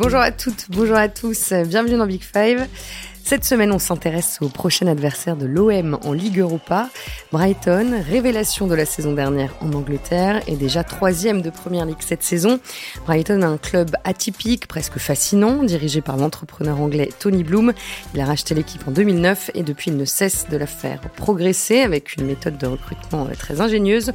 Bonjour à toutes, bonjour à tous, bienvenue dans Big Five. Cette semaine, on s'intéresse au prochain adversaire de l'OM en Ligue Europa, Brighton, révélation de la saison dernière en Angleterre et déjà troisième de Première Ligue cette saison. Brighton a un club atypique, presque fascinant, dirigé par l'entrepreneur anglais Tony Bloom. Il a racheté l'équipe en 2009 et depuis il ne cesse de la faire progresser avec une méthode de recrutement très ingénieuse.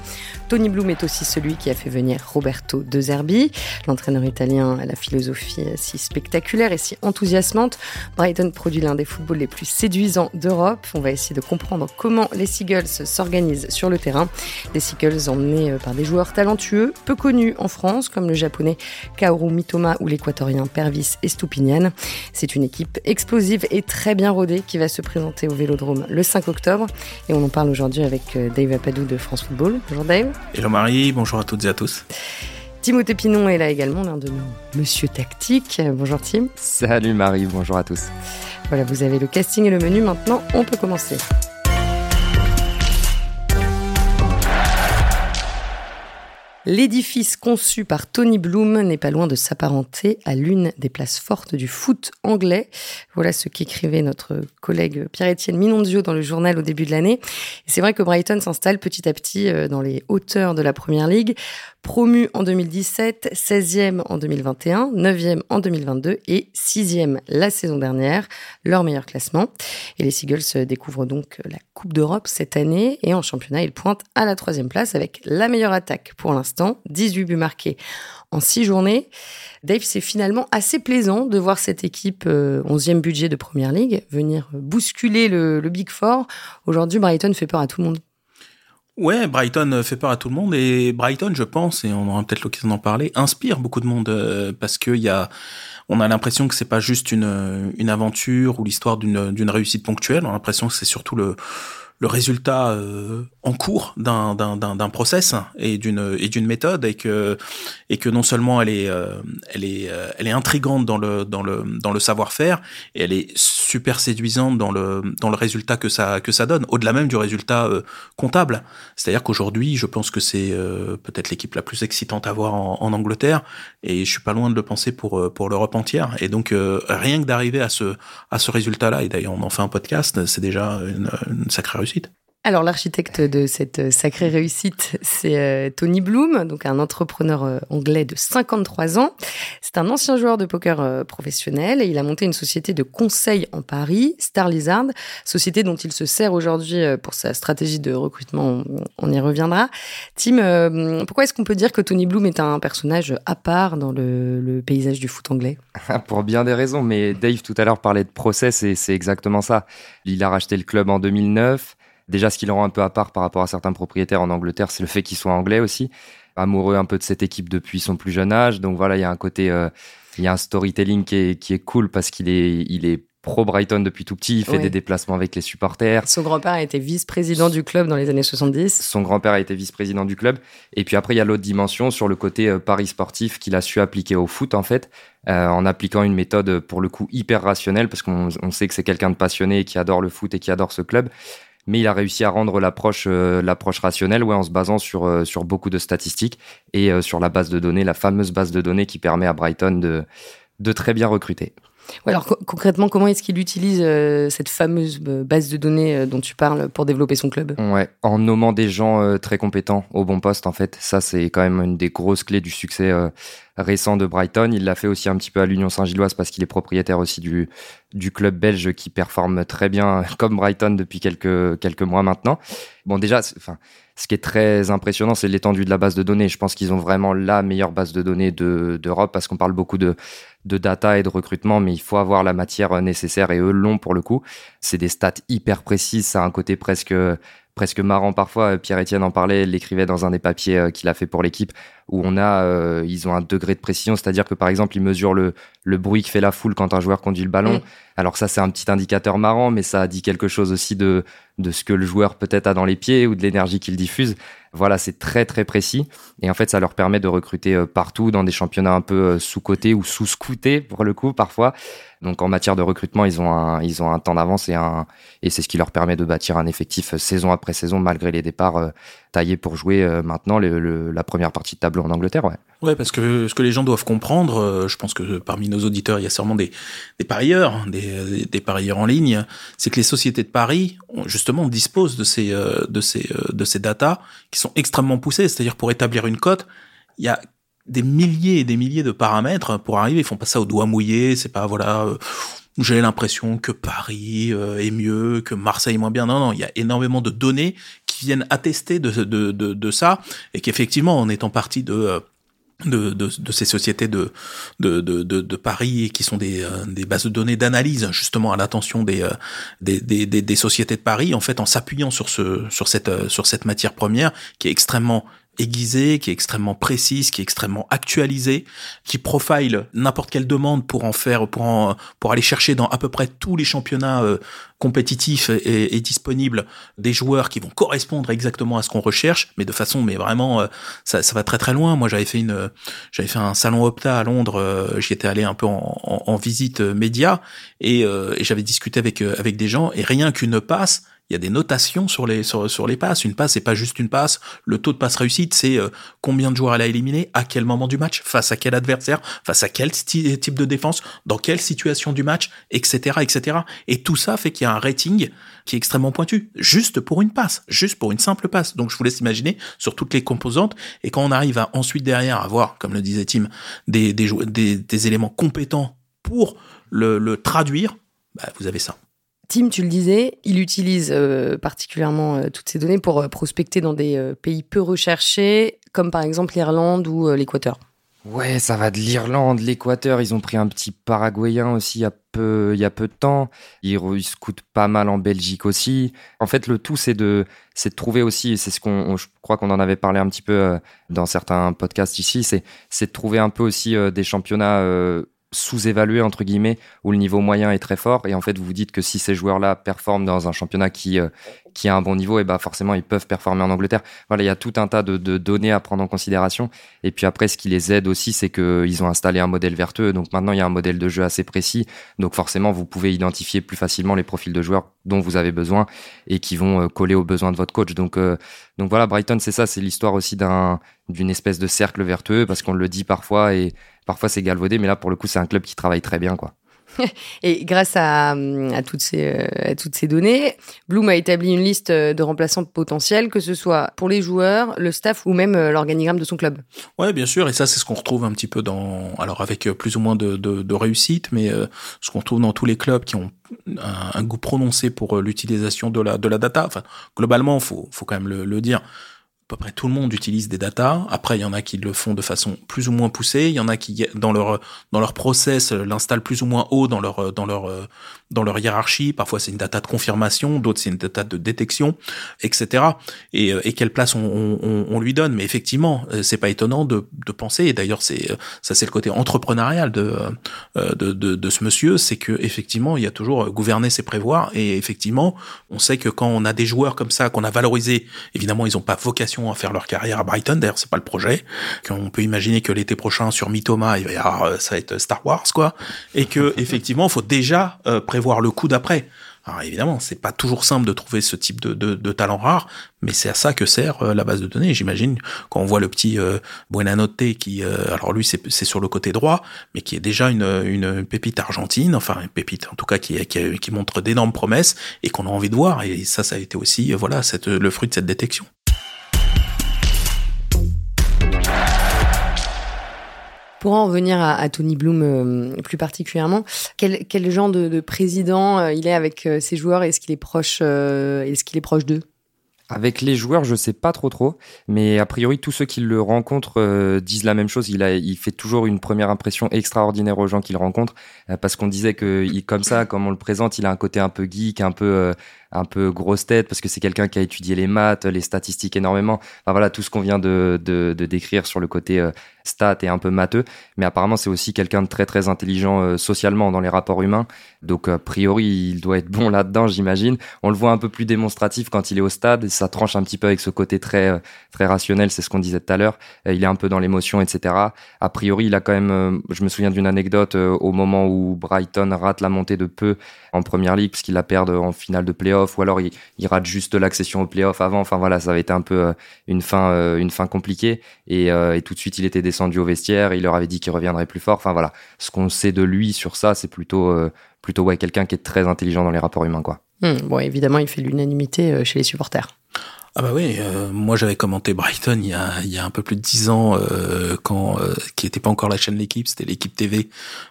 Tony Bloom est aussi celui qui a fait venir Roberto De Zerbi. L'entraîneur italien a la philosophie si spectaculaire et si enthousiasmante. Brighton produit l'un des football les plus séduisants d'Europe. On va essayer de comprendre comment les Seagulls s'organisent sur le terrain. Les Seagulls emmenés euh, par des joueurs talentueux, peu connus en France, comme le japonais Kaoru Mitoma ou l'équatorien Pervis Estupinian. C'est une équipe explosive et très bien rodée qui va se présenter au Vélodrome le 5 octobre. Et on en parle aujourd'hui avec euh, Dave Apadou de France Football. Bonjour Dave. Hello Marie, bonjour à toutes et à tous. Timothée Pinon est là également, l'un de nos Monsieur Tactique. Bonjour Tim. Salut Marie, bonjour à tous. Voilà, vous avez le casting et le menu. Maintenant, on peut commencer. L'édifice conçu par Tony Bloom n'est pas loin de s'apparenter à l'une des places fortes du foot anglais. Voilà ce qu'écrivait notre collègue Pierre-Étienne Minondio dans le journal au début de l'année. c'est vrai que Brighton s'installe petit à petit euh, dans les hauteurs de la Première Ligue, promu en 2017, 16e en 2021, 9e en 2022 et 6e la saison dernière, leur meilleur classement. Et les Seagulls découvrent donc la Coupe d'Europe cette année et en championnat, ils pointent à la troisième place avec la meilleure attaque pour l'instant 18 buts marqués en 6 journées. Dave, c'est finalement assez plaisant de voir cette équipe 11e euh, budget de Première Ligue venir bousculer le, Big Four. Aujourd'hui, Brighton fait peur à tout le monde. Ouais, Brighton fait peur à tout le monde et Brighton, je pense, et on aura peut-être l'occasion d'en parler, inspire beaucoup de monde euh, parce qu'il y a, on a l'impression que c'est pas juste une, une aventure ou l'histoire d'une réussite ponctuelle. On a l'impression que c'est surtout le, le résultat euh, en cours d'un process et d'une méthode et que et que non seulement elle est euh, elle est euh, elle est intrigante dans le dans le dans le savoir-faire et elle est super séduisante dans le dans le résultat que ça que ça donne au-delà même du résultat comptable. C'est-à-dire qu'aujourd'hui je pense que c'est peut-être l'équipe la plus excitante à voir en, Angleterre et je suis pas loin de le penser pour pour l'Europe entière. Et donc rien que d'arriver à ce à ce résultat là et d'ailleurs on en fait un podcast c'est déjà une sacrée réussite alors l'architecte de cette sacrée réussite, c'est euh, Tony Bloom, donc un entrepreneur euh, anglais de 53 ans. C'est un ancien joueur de poker euh, professionnel et il a monté une société de conseil en Paris, Star Lizard, société dont il se sert aujourd'hui pour sa stratégie de recrutement. On y reviendra. Tim, pourquoi est-ce qu'on peut dire que Tony Bloom est un personnage à part dans le, le paysage du foot anglais? Pour bien des raisons, mais Dave tout à l'heure parlait de process et c'est exactement ça. Il a racheté le club en 2009. Déjà, ce qui le rend un peu à part par rapport à certains propriétaires en Angleterre, c'est le fait qu'il soit anglais aussi, amoureux un peu de cette équipe depuis son plus jeune âge. Donc voilà, il y a un côté, euh, il y a un storytelling qui est, qui est cool parce qu'il est, il est pro Brighton depuis tout petit, il fait des déplacements avec les supporters. Son grand-père a été vice-président du club dans les années 70. Son grand-père a été vice-président du club. Et puis après, il y a l'autre dimension sur le côté euh, paris sportif qu'il a su appliquer au foot, en fait, euh, en appliquant une méthode, pour le coup, hyper rationnelle, parce qu'on sait que c'est quelqu'un de passionné qui adore le foot et qui adore ce club mais il a réussi à rendre l'approche euh, l'approche rationnelle ouais, en se basant sur, euh, sur beaucoup de statistiques et euh, sur la base de données, la fameuse base de données qui permet à Brighton de, de très bien recruter alors concrètement, comment est-ce qu'il utilise euh, cette fameuse base de données euh, dont tu parles pour développer son club? Ouais, en nommant des gens très compétents au bon poste en fait. Ça c'est quand même une des grosses clés du succès récent de Brighton. Il l'a fait aussi un petit peu à l'Union Saint-Gilloise parce qu'il est propriétaire aussi du du club belge qui performe très bien comme Brighton depuis quelques quelques mois maintenant. Bon déjà, enfin ce qui est très impressionnant, c'est l'étendue de la base de données. Je pense qu'ils ont vraiment la meilleure base de données d'Europe parce qu'on parle beaucoup de, de data et de recrutement, mais il faut avoir la matière nécessaire et eux l'ont pour le coup. C'est des stats hyper précises, ça a un côté presque presque marrant parfois. Pierre-Etienne en parlait, l'écrivait dans un des papiers euh, qu'il a fait pour l'équipe, où on a, euh, ils ont un degré de précision, c'est-à-dire que par exemple, ils mesurent le, le bruit que fait la foule quand un joueur conduit le ballon. Alors ça, c'est un petit indicateur marrant, mais ça dit quelque chose aussi de, de ce que le joueur peut-être a dans les pieds ou de l'énergie qu'il diffuse. Voilà, c'est très très précis. Et en fait, ça leur permet de recruter euh, partout dans des championnats un peu euh, sous-cotés ou sous-scoutés pour le coup parfois. Donc en matière de recrutement, ils ont un, ils ont un temps d'avance et, c'est ce qui leur permet de bâtir un effectif euh, saison après saison malgré les départs taillés pour jouer maintenant la première partie de tableau en Angleterre. Ouais. Ouais, parce que ce que les gens doivent comprendre, je pense que parmi nos auditeurs, il y a sûrement des, des parieurs, hein, des, des parieurs en ligne, c'est que les sociétés de paris, justement, disposent de ces, de ces, de ces datas qui sont extrêmement poussés. C'est-à-dire pour établir une cote, il y a des milliers et des milliers de paramètres pour arriver. Ils font pas ça au doigt mouillé. C'est pas voilà. Euh, j'ai l'impression que Paris euh, est mieux, que Marseille est moins bien. Non, non, il y a énormément de données qui viennent attester de, de, de, de ça et qu'effectivement, en étant partie de euh, de, de, ces sociétés de, de, de, de, Paris qui sont des, des bases de données d'analyse justement à l'attention des, des, des, des, sociétés de Paris en fait en s'appuyant sur ce sur cette sur cette matière première qui est extrêmement aiguisée, qui est extrêmement précise, qui est extrêmement actualisée, qui profile n'importe quelle demande pour en faire, pour en, pour aller chercher dans à peu près tous les championnats euh, compétitifs et, disponibles des joueurs qui vont correspondre exactement à ce qu'on recherche, mais de façon, mais vraiment, euh, ça, ça, va très très loin. Moi, j'avais fait une, j'avais fait un salon Opta à Londres, euh, j'y étais allé un peu en, en, en visite média. Et, et j'avais discuté avec avec des gens. Et rien qu'une passe il y a des notations sur les sur, les passes. Une passe, c'est pas juste une passe. Le taux de passe réussite, c'est euh, combien de joueurs elle a éliminé, à quel moment du match, face à quel adversaire, face à quel type de défense, dans quelle situation du match, etc., etc. Et tout ça fait qu'il y a un rating qui est extrêmement pointu, juste pour une passe, juste pour une simple passe. Donc je vous laisse imaginer sur toutes les composantes. Et quand on arrive à ensuite derrière avoir, comme le disait Tim, des des, des, éléments compétents pour le, le traduire, bah, vous avez ça. Tim, tu le disais, il utilise euh, particulièrement euh, toutes ces données pour euh, prospecter dans des pays peu recherchés, comme par exemple l'Irlande ou l'Équateur. Ouais, ça va de l'Irlande, l'Équateur. Ils ont pris un petit Paraguayen aussi il y a peu, de temps. Ils, ils scoutent pas mal en Belgique aussi. En fait, le tout, c'est de, de trouver aussi, c'est ce qu'on, je crois qu'on en avait parlé un petit peu dans certains podcasts ici, c'est, c'est de trouver un peu aussi des championnats sous-évalué entre guillemets où le niveau moyen est très fort et en fait vous vous dites que si ces joueurs-là performent dans un championnat qui euh, qui a un bon niveau et bah forcément ils peuvent performer en Angleterre. Voilà, il y a tout un tas de, données à prendre en considération et puis après ce qui les aide aussi c'est que ils ont installé un modèle vertueux donc maintenant il y a un modèle de jeu assez précis donc forcément vous pouvez identifier plus facilement les profils de joueurs dont vous avez besoin et qui vont euh, coller aux besoins de votre coach. Donc euh, donc voilà, Brighton c'est ça, c'est l'histoire aussi d'un d'une espèce de cercle vertueux parce qu'on le dit parfois et parfois c'est galvaudé, mais là pour le coup c'est un club qui travaille très bien quoi. Et grâce à, toutes ces, euh, à toutes ces données, Bloom a établi une liste de remplaçants potentiels, que ce soit pour les joueurs, le staff ou même euh, l'organigramme de son club. Ouais, bien sûr. Et ça, c'est ce qu'on retrouve un petit peu dans, alors avec euh, plus ou moins de, de, réussite, mais ce qu'on trouve dans tous les clubs qui ont un, goût prononcé pour l'utilisation de la, de la data. Enfin, globalement, faut, faut quand même le, le dire peu près tout le monde utilise des datas. Après, il y en a qui le font de façon plus ou moins poussée. Il y en a qui, dans leur dans leur process, l'installent plus ou moins haut dans leur dans leur dans leur hiérarchie. Parfois, c'est une data de confirmation, d'autres c'est une data de détection, etc. Et, et quelle place on, on, on, lui donne. Mais effectivement, euh, c'est pas étonnant de, de penser. Et d'ailleurs, c'est ça, c'est le côté entrepreneurial de euh, de, de, de ce monsieur, c'est que effectivement, il y a toujours gouverner, c'est prévoir. Et effectivement, on sait que quand on a des joueurs comme ça qu'on a valorisés, évidemment, ils ont pas vocation à faire leur carrière à Brighton. D'ailleurs, c'est pas le projet. Qu'on peut imaginer que l'été prochain sur Mythoma, il va y avoir, euh, ça va être Star Wars, quoi. Et que, effectivement, faut déjà euh, prévoir le coup d'après. Alors évidemment, c'est pas toujours simple de trouver ce type de, talent rare, mais c'est à ça que sert euh, la base de données. J'imagine quand on voit le petit euh, Buenanote qui, alors lui c'est sur le côté droit, mais qui est déjà une, pépite argentine, enfin une pépite en tout cas qui, montre d'énormes promesses et qu'on a envie de voir. Et ça, ça a été aussi voilà cette, le fruit de cette détection. Pour en revenir à, Tony Bloom euh, plus particulièrement, quel, genre de, président euh, il est avec euh, ses joueurs Est-ce qu'il est proche Est-ce qu'il est proche d'eux? Avec les joueurs, je sais pas trop trop, mais a priori tous ceux qui le rencontrent disent la même chose. Il a, il fait toujours une première impression extraordinaire aux gens qu'il rencontre, parce qu'on disait que comme ça, comme on le présente, il a un côté un peu geek, un peu un peu grosse tête parce que c'est quelqu'un qui a étudié les maths, les statistiques énormément. Enfin voilà, tout ce qu'on vient de, décrire sur le côté euh, stat et un peu matheux. Mais apparemment, c'est aussi quelqu'un de très très intelligent euh, socialement dans les rapports humains. Donc a priori, il doit être bon là-dedans, j'imagine. On le voit un peu plus démonstratif quand il est au stade. Ça tranche un petit peu avec ce côté très euh, très rationnel. C'est ce qu'on disait tout à l'heure. il est un peu dans l'émotion, etc. A priori, il a quand même. je me souviens d'une anecdote au moment où Brighton rate la montée de peu en première ligue puisqu'il la perd en finale de playoff ou alors il, rate juste l'accession au playoff avant. Enfin voilà, ça avait été un peu une fin une fin compliquée et, et tout de suite il était descendu au vestiaire, il leur avait dit qu'il reviendrait plus fort. Enfin voilà, ce qu'on sait de lui sur ça, c'est plutôt, euh, plutôt quelqu'un qui est très intelligent dans les rapports humains. Quoi. Hmm, bon, évidemment, il fait l'unanimité euh, chez les supporters. Ah bah oui, euh, moi j'avais commenté Brighton il y a, il y a un peu plus de dix ans euh, quand euh, qui n'était pas encore la chaîne l'équipe, c'était l'équipe TV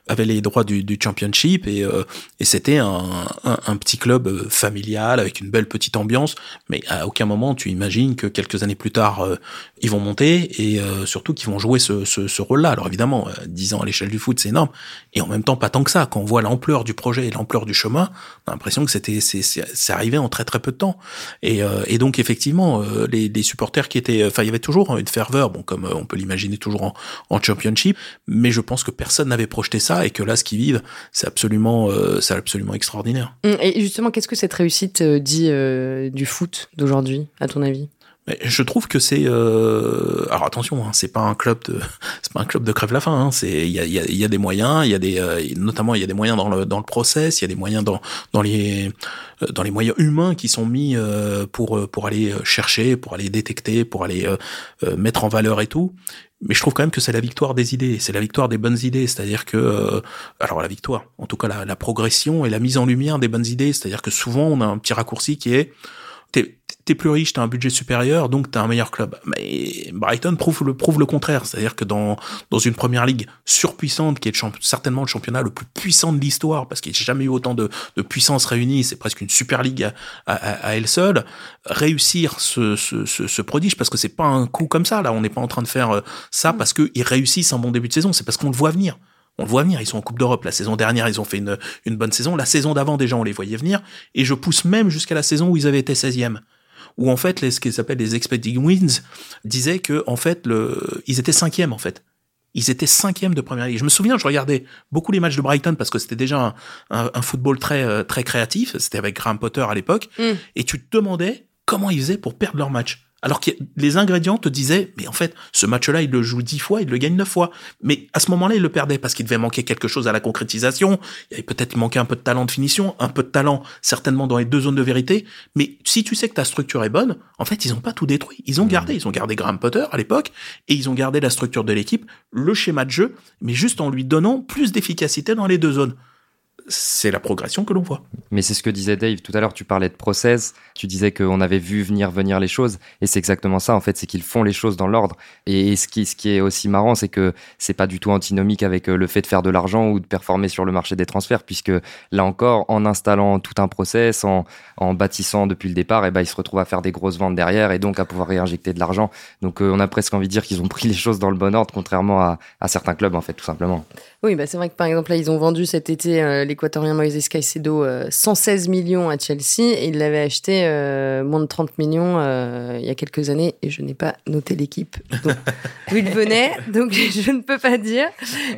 avait les droits du, du championship et euh, et c'était un, un, petit club familial avec une belle petite ambiance, mais à aucun moment tu imagines que quelques années plus tard ils vont monter et surtout qu'ils vont jouer ce, ce, ce rôle-là. Alors évidemment, dix ans à l'échelle du foot c'est énorme et en même temps pas tant que ça. Quand on voit l'ampleur du projet et l'ampleur du chemin, on a l'impression que c'était c'est c'est arrivé en très très peu de temps et et donc effectivement euh, les, supporters qui étaient, enfin, il y avait toujours une ferveur, bon, comme euh, on peut l'imaginer toujours en, en, championship, mais je pense que personne n'avait projeté ça et que là, ce qu'ils vivent, c'est absolument, euh, c'est absolument extraordinaire. Hum, et justement, qu'est-ce que cette réussite dit du foot d'aujourd'hui, à ton avis? Je trouve que c'est euh... alors attention, hein, c'est pas un club de c'est pas un club de crève la faim. Hein, c'est il y a, y, a, y a des moyens, il y a des euh, notamment il y a des moyens dans le dans le process, il y a des moyens dans dans les euh, dans les moyens humains qui sont mis euh, pour pour aller chercher, pour aller détecter, pour aller mettre en valeur et tout. Mais je trouve quand même que c'est la victoire des idées, c'est la victoire des bonnes idées. C'est-à-dire que, alors la victoire, en tout cas la, la progression et la mise en lumière des bonnes idées. C'est-à-dire que souvent on a un petit raccourci qui est t'es plus riche, t'as un budget supérieur, donc t'as un meilleur club. Mais Brighton prouve le, prouve le contraire. C'est-à-dire que dans, dans une première ligue surpuissante, qui est certainement le championnat le plus puissant de l'histoire, parce qu'il n'y a jamais eu autant de, de puissance réunie, c'est presque une super ligue à, à, elle seule, réussir ce, ce, ce, ce prodige, parce que c'est pas un coup comme ça, là, on n'est pas en train de faire euh, ça mm. parce qu'ils réussissent un bon début de saison, c'est parce qu'on le voit venir. On le voit venir, ils sont en Coupe d'Europe. La saison dernière, ils ont fait une, une bonne saison. La saison d'avant, déjà, on les voyait venir. Et je pousse même jusqu'à la saison où ils avaient été 16e où en fait les, ce qu'ils s'appelle les expecting wins disaient que en fait le, ils étaient cinquième en fait. Ils étaient cinquième de première ligue. Je me souviens, je regardais beaucoup les matchs de Brighton parce que c'était déjà un, un, football très euh, très créatif. C'était avec Graham Potter à l'époque, mm. et tu te demandais comment ils faisaient pour perdre leur match. Alors que les ingrédients te disaient, mais en fait, ce match-là, il le joue dix fois, il le gagne neuf fois. Mais à ce moment-là, il le perdait parce qu'il devait manquer quelque chose à la concrétisation. Il y avait peut-être manqué un peu de talent de finition, un peu de talent certainement dans les deux zones de vérité. Mais si tu sais que ta structure est bonne, en fait, ils n'ont pas tout détruit. Ils ont mmh. gardé, ils ont gardé Graham Potter à l'époque et ils ont gardé la structure de l'équipe, le schéma de jeu, mais juste en lui donnant plus d'efficacité dans les deux zones c'est la progression que l'on voit. Mais c'est ce que disait Dave tout à l'heure, tu parlais de process, tu disais qu'on avait vu venir venir les choses, et c'est exactement ça en fait, c'est qu'ils font les choses dans l'ordre. Et ce qui, ce qui est aussi marrant, c'est que c'est pas du tout antinomique avec euh, le fait de faire de l'argent ou de performer sur le marché des transferts, puisque là encore, en installant tout un process, en, en bâtissant depuis le départ, et eh ben ils se retrouvent à faire des grosses ventes derrière et donc à pouvoir réinjecter de l'argent. Donc euh, on a presque envie de dire qu'ils ont pris les choses dans le bon ordre, contrairement à, à certains clubs en fait, tout simplement. Oui, bah c'est vrai que par exemple là, ils ont vendu cet été euh, l'équatorien Moïse Caicedo 116 millions à Chelsea et ils l'avaient acheté euh, moins de 30 millions euh, il y a quelques années et je n'ai pas noté l'équipe d'où il venait, donc je ne peux pas dire.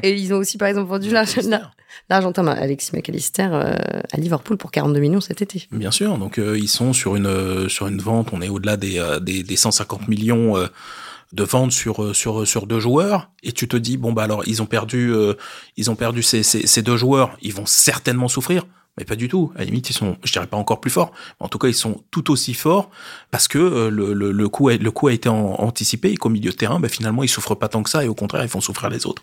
Et ils ont aussi par exemple vendu l'Argentin Alexis McAllister à Liverpool pour 42 millions cet été. Bien sûr, donc ils sont sur une sur une vente, on est au-delà des, des, des 150 millions de vente sur euh, sur sur deux joueurs et tu te dis bon bah alors ils ont perdu euh, ils ont perdu ces, ces, ces deux joueurs ils vont certainement souffrir mais pas du tout. À la limite, ils sont, je dirais pas encore plus forts, mais en tout cas, ils sont tout aussi forts parce que euh, le, le, le, coup, a, le coup a été anticipé et qu'au milieu de terrain, bah, finalement, ils souffrent pas tant que ça et au contraire, ils font souffrir les autres.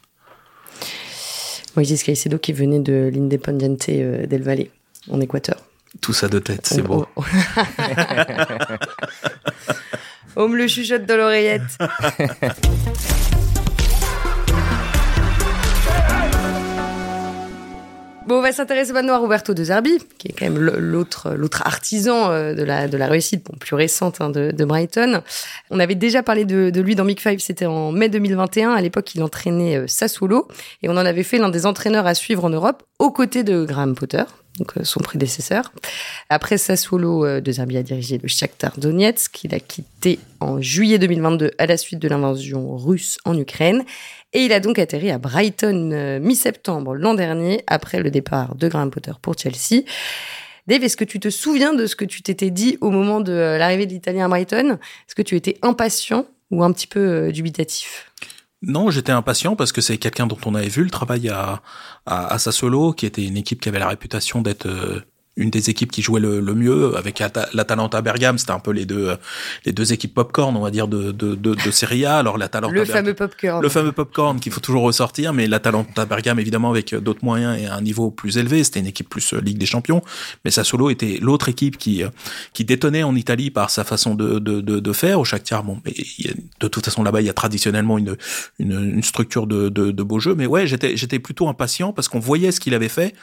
Moïse Caicedo qui venait de l'Independiente del Valle, en Équateur. Tout ça de tête, c'est beau. On me le chuchote dans l'oreillette. Bon, on va s'intéresser maintenant à Roberto De Zerbi, qui est quand même l'autre l'autre artisan euh, de la de la réussite, bon, plus récente hein, de, de, Brighton. On avait déjà parlé de, de lui dans Big Five, c'était en mai 2021. À l'époque, il entraînait euh, Sassuolo et on en avait fait l'un des entraîneurs à suivre en Europe, aux côtés de Graham Potter, donc son prédécesseur. Après Sassuolo, De Zerbi a dirigé le Shakhtar Donetsk, qu'il a quitté en juillet 2022 à la suite de l'invasion russe en Ukraine. Et il a donc atterri à Brighton mi-septembre l'an dernier, après le départ de Graham Potter pour Chelsea. Dave, est-ce que tu te souviens de ce que tu t'étais dit au moment de l'arrivée de l'Italien à Brighton? Est-ce que tu étais impatient ou un petit peu dubitatif? Non, j'étais impatient parce que c'est quelqu'un dont on avait vu le travail à, à, à Sassolo, qui était une équipe qui avait la réputation d'être euh, une des équipes qui jouait le, mieux avec l'Atalanta Bergame. C'était un peu les deux les deux équipes popcorn on va dire de de de, de Serie A. Alors l'Atalanta le fameux popcorn. Le fameux popcorn qu'il faut toujours ressortir mais l'Atalanta Bergame évidemment avec d'autres moyens et un niveau plus élevé. C'était une équipe plus euh, Ligue des Champions. Mais Sassuolo était l'autre équipe qui euh, qui détonnait en Italie par sa façon de de de, de faire au Shakhtar. Bon mais de toute façon là-bas il y a traditionnellement une une, une structure de, de de beau jeu. Mais ouais j'étais j'étais plutôt impatient parce qu'on voyait ce qu'il avait fait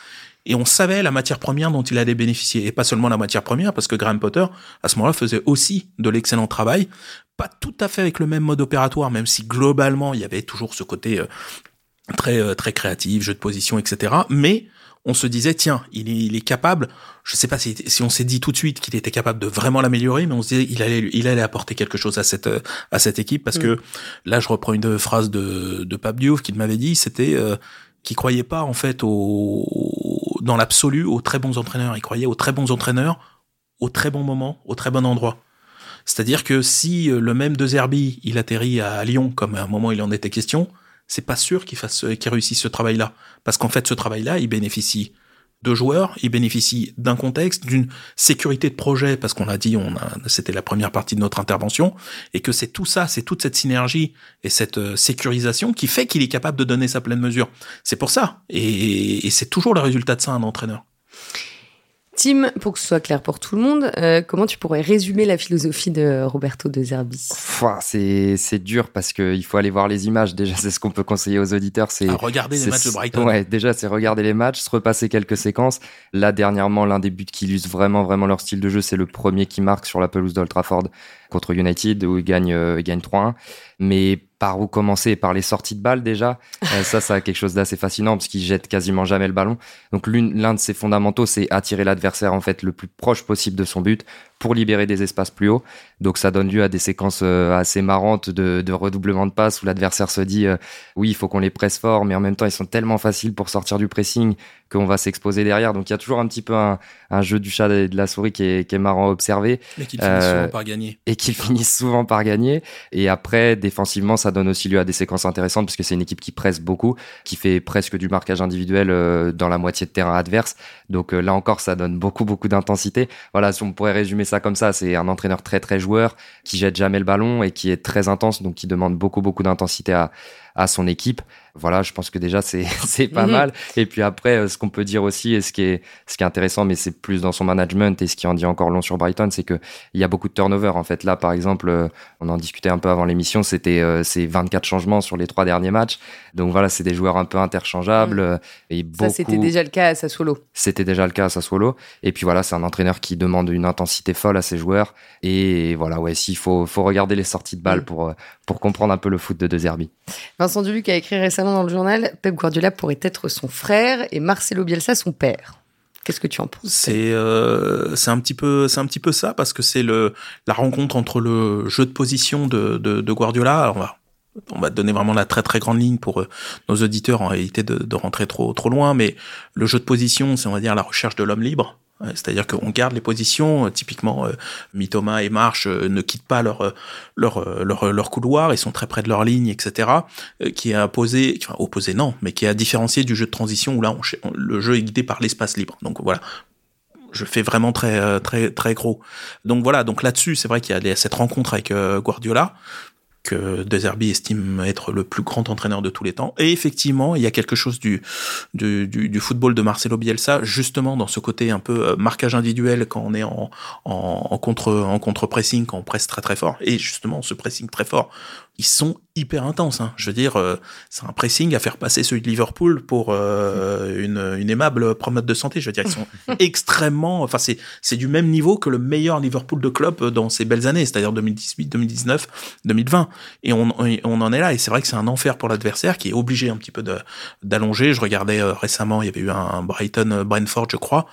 et on savait la matière première dont il allait bénéficier. Et pas seulement la matière première, parce que Graham Potter, à ce moment-là, faisait aussi de l'excellent travail. Pas tout à fait avec le même mode opératoire, même si globalement, il y avait toujours ce côté euh, très, euh, très créatif, jeu de position, etc. Mais on se disait, tiens, il est, il est capable, je sais pas si, si on s'est dit tout de suite qu'il était capable de vraiment l'améliorer, mais on se disait, il allait, il allait apporter quelque chose à cette, à cette équipe, parce mm. que là, je reprends une phrase de, de Pape Diouf qui m'avait dit, c'était, euh, qui croyait pas, en fait, au, dans l'absolu aux très bons entraîneurs. Il croyait aux très bons entraîneurs au très bon moment, au très bon endroit. C'est-à-dire que si euh, le même De Zerbi, il atterrit à Lyon, comme à un moment il en était question, c'est pas sûr qu'il fasse, qu'il réussisse ce travail-là. Parce qu'en fait, ce travail-là, il bénéficie de joueurs, il bénéficie d'un contexte, d'une sécurité de projet, parce qu'on l'a dit, on c'était la première partie de notre intervention, et que c'est tout ça, c'est toute cette synergie et cette euh, sécurisation qui fait qu'il est capable de donner sa pleine mesure. C'est pour ça, et c'est toujours le résultat de ça un entraîneur. Tim, pour que ce soit clair pour tout le monde, euh, comment tu pourrais résumer la philosophie de Roberto de Zerbi C'est c'est dur parce qu'il faut aller voir les images. Déjà, c'est ce qu'on peut conseiller aux auditeurs. C'est regarder les matchs de Brighton. Ouais, déjà, c'est regarder les matchs, se repasser quelques séquences. Là, dernièrement, l'un des buts qui illustre vraiment vraiment leur style de jeu, c'est le premier qui marque sur la pelouse d'Old Trafford contre United où ils gagnent 3-1. Mais par où commencer? Par les sorties de balles déjà? Euh, ça, ça a quelque chose d'assez fascinant parce qu'il jette quasiment jamais le ballon. Donc l'un de ses fondamentaux, c'est attirer l'adversaire en fait le plus proche possible de son but pour libérer des espaces plus hauts. Donc ça donne lieu à des séquences euh, assez marrantes de, de redoublement de passes où l'adversaire se dit euh, oui, il faut qu'on les presse fort, mais en même temps ils sont tellement faciles pour sortir du pressing qu'on va s'exposer derrière. Donc il y a toujours un petit peu un, un jeu du chat et de la souris qui est, qui est marrant à observer. Et qu'ils finissent souvent par gagner. Et qu'ils finissent souvent par gagner. Et après, défensivement, ça donne aussi lieu à des séquences intéressantes parce que c'est une équipe qui presse beaucoup, qui fait presque du marquage individuel euh, dans la moitié de terrain adverse. Donc là encore, ça donne beaucoup, beaucoup d'intensité. Voilà, si on pourrait résumer ça comme ça, c'est un entraîneur très, très joueur qui jette jamais le ballon et qui est très intense, donc qui demande beaucoup, beaucoup d'intensité à, à son équipe. Voilà, je pense que déjà c'est c'est pas mhm. mal. Et puis après, euh, ce qu'on peut dire aussi et ce qui est ce qui est intéressant, mais c'est plus dans son management et ce qui en dit encore long sur Brighton, c'est que il y a beaucoup de turnover. En fait, là, par exemple, euh, on en discutait un peu avant l'émission, c'était euh, c'est 24 changements sur les trois derniers matchs. Donc voilà, c'est des joueurs un peu interchangeables mhm. et beaucoup. Ça c'était déjà le cas à Sassuolo. C'était déjà le cas à Sassuolo. Et puis voilà, c'est un entraîneur qui demande une intensité folle à ses joueurs. Et voilà, ouais, s'il faut faut regarder les sorties de balles mhm. pour pour comprendre un peu le foot de De Zerbi. Vincent Dubuc a écrit récemment dans le journal Pep Guardiola pourrait être son frère et Marcelo Bielsa son père. Qu'est-ce que tu en penses? C'est euh, c'est un petit peu c'est un petit peu ça parce que c'est le la rencontre entre le jeu de position de de, de Guardiola. on va on va donner vraiment la très très grande ligne pour euh, nos auditeurs en éviter de, de rentrer trop trop loin, mais le jeu de position, c'est on va dire la recherche de l'homme libre. C'est-à-dire qu'on garde les positions. Euh, typiquement, euh, Mitoma et March euh, ne quittent pas leur, leur, leur, leur couloir, ils sont très près de leur ligne, etc. qui est opposé, enfin opposé non, mais qui est à différencier du jeu de transition où là, on, le jeu est guidé par l'espace libre. Donc voilà, je fais vraiment très très très gros. Donc voilà, donc là-dessus, c'est vrai qu'il y a cette rencontre avec Guardiola que De Zerbi estime être le plus grand entraîneur de tous les temps. Et effectivement, il y a quelque chose du, du, du, football de Marcelo Bielsa, justement dans ce côté un peu euh, marquage individuel quand on est en, en, en contre en contre pressing, quand on presse très très fort. Et justement, ce pressing très fort, ils sont hyper intenses. Hein. Je veux dire, euh, c'est un pressing à faire passer celui de Liverpool pour euh, une, une, aimable promenade de santé. Je veux dire, ils sont extrêmement. Enfin, c'est c'est du même niveau que le meilleur Liverpool de club dans ces belles années, c'est-à-dire 2018, 2019, 2020. Et on, on en est là. Et c'est vrai que c'est un enfer pour l'adversaire qui est obligé un petit peu d'allonger. Je regardais euh, récemment, il y avait eu un Brighton Brentford, je crois